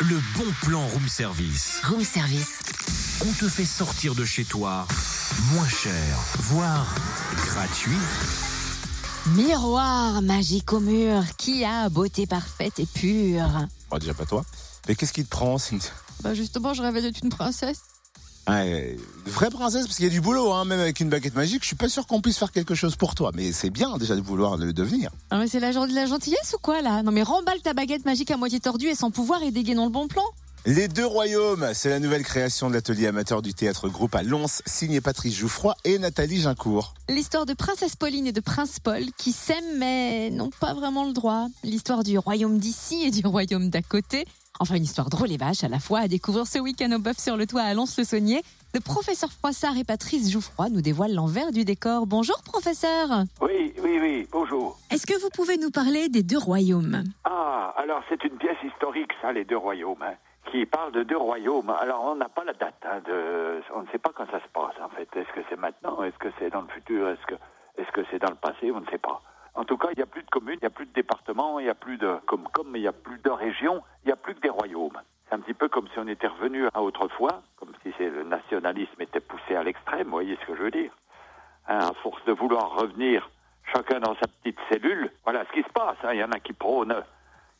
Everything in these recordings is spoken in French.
le bon plan room service. Room service. On te fait sortir de chez toi moins cher, voire gratuit. Miroir magique au mur, qui a beauté parfaite et pure. Déjà pas toi. Mais qu'est-ce qui te prend Cynthia? Bah justement, je rêvais d'être une princesse. Ouais, vraie princesse, parce qu'il y a du boulot, hein, même avec une baguette magique. Je suis pas sûr qu'on puisse faire quelque chose pour toi, mais c'est bien déjà de vouloir le devenir. Ah mais c'est la journée de la gentillesse ou quoi là? Non mais remballe ta baguette magique à moitié tordue et sans pouvoir et dégainons le bon plan. Les deux royaumes, c'est la nouvelle création de l'atelier amateur du théâtre groupe à Lons, signé Patrice Jouffroy et Nathalie Gincourt. L'histoire de Princesse Pauline et de Prince Paul qui s'aiment mais n'ont pas vraiment le droit. L'histoire du royaume d'ici et du royaume d'à côté. Enfin, une histoire drôle et vache à la fois à découvrir ce week-end au bœuf sur le toit à Lons-le-Saunier. Le professeur Froissart et Patrice Jouffroy nous dévoilent l'envers du décor. Bonjour professeur Oui, oui, oui, bonjour. Est-ce que vous pouvez nous parler des deux royaumes? Ah, alors c'est une pièce historique, ça, les deux royaumes, hein, qui parle de deux royaumes. Alors on n'a pas la date, hein, de... on ne sait pas quand ça se passe en fait. Est-ce que c'est maintenant? Est-ce que c'est dans le futur? Est-ce que est-ce que c'est dans le passé? On ne sait pas. En tout cas, il n'y a plus de communes, il n'y a plus de départements, il n'y a plus de comme comme, mais il n'y a plus de régions, il n'y a plus que des royaumes. C'est un petit peu comme si on était revenu à autrefois, comme si le nationalisme était poussé à l'extrême, vous voyez ce que je veux dire Hein, À force de vouloir revenir chacun dans sa petite cellule, voilà ce qui se passe. hein. Il y en a qui prônent,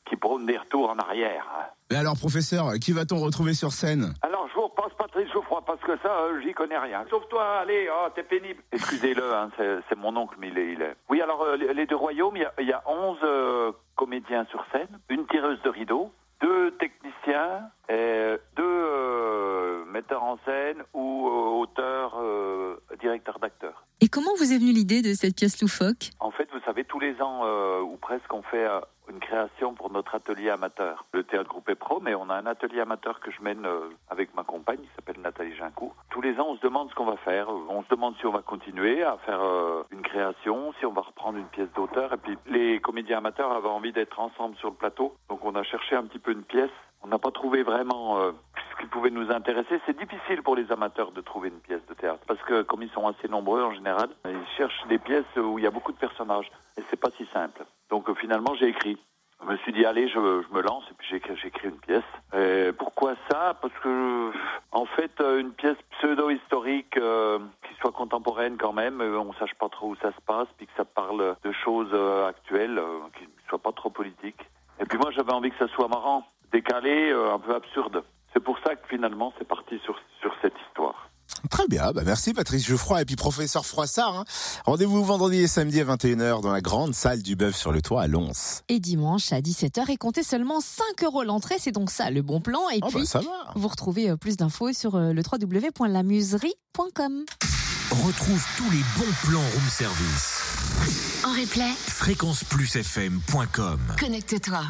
qui prônent des retours en arrière. hein. Mais alors, professeur, qui va-t-on retrouver sur scène? Alors, je vous repasse Patrice Geoffroy, parce que ça, euh, j'y connais rien. Sauve-toi, allez, oh, t'es pénible. Excusez-le, hein, c'est mon oncle, mais il est... Oui, alors, euh, les deux royaumes, il y a, il y a 11 euh, comédiens sur scène, une tireuse de rideau, deux techniciens, et deux metteurs en scène ou auteurs, directeurs d'acteurs. Et comment vous est venue l'idée de cette pièce loufoque? Savez, tous les ans, euh, ou presque, on fait euh, une création pour notre atelier amateur. Le théâtre groupe est pro, mais on a un atelier amateur que je mène euh, avec ma compagne, qui s'appelle Nathalie Gincourt. Tous les ans, on se demande ce qu'on va faire. On se demande si on va continuer à faire une création, si on va reprendre une pièce d'auteur. Et puis, les comédiens amateurs avaient envie d'être ensemble sur le plateau. Donc, on a cherché un petit peu une pièce. On n'a pas trouvé vraiment pouvait nous intéresser. C'est difficile pour les amateurs de trouver une pièce de théâtre parce que comme ils sont assez nombreux en général, ils cherchent des pièces où il y a beaucoup de personnages et c'est pas si simple. Donc euh, finalement j'ai écrit. Je me suis dit allez je, me lance et puis j'ai écrit- une pièce. Et pourquoi ça? Parce que en fait euh, une pièce pseudo-historique euh, qui soit contemporaine quand même, on sache pas trop où ça se passe, puis que ça parle de choses actuelles, qui ne soient pas trop politiques. Et puis moi j'avais envie que ça soit marrant, décalé, un peu absurde. C'est pour ça que finalement c'est parti sur, sur cette histoire. Très bien, bah merci Patrice Geoffroy et puis professeur Froissart. hein. Rendez-vous vendredi et samedi à 21h dans la grande salle du bœuf sur le toit à Lons. Et dimanche à 17h et comptez seulement 5 euros l'entrée, c'est donc ça le bon plan. Et Oh puis, bah ça va. vous retrouvez euh, plus d'infos sur euh, le www.lamuserie.com. Retrouve tous les bons plans room service. En replay, Fréquenceplusfm.com connecte-toi.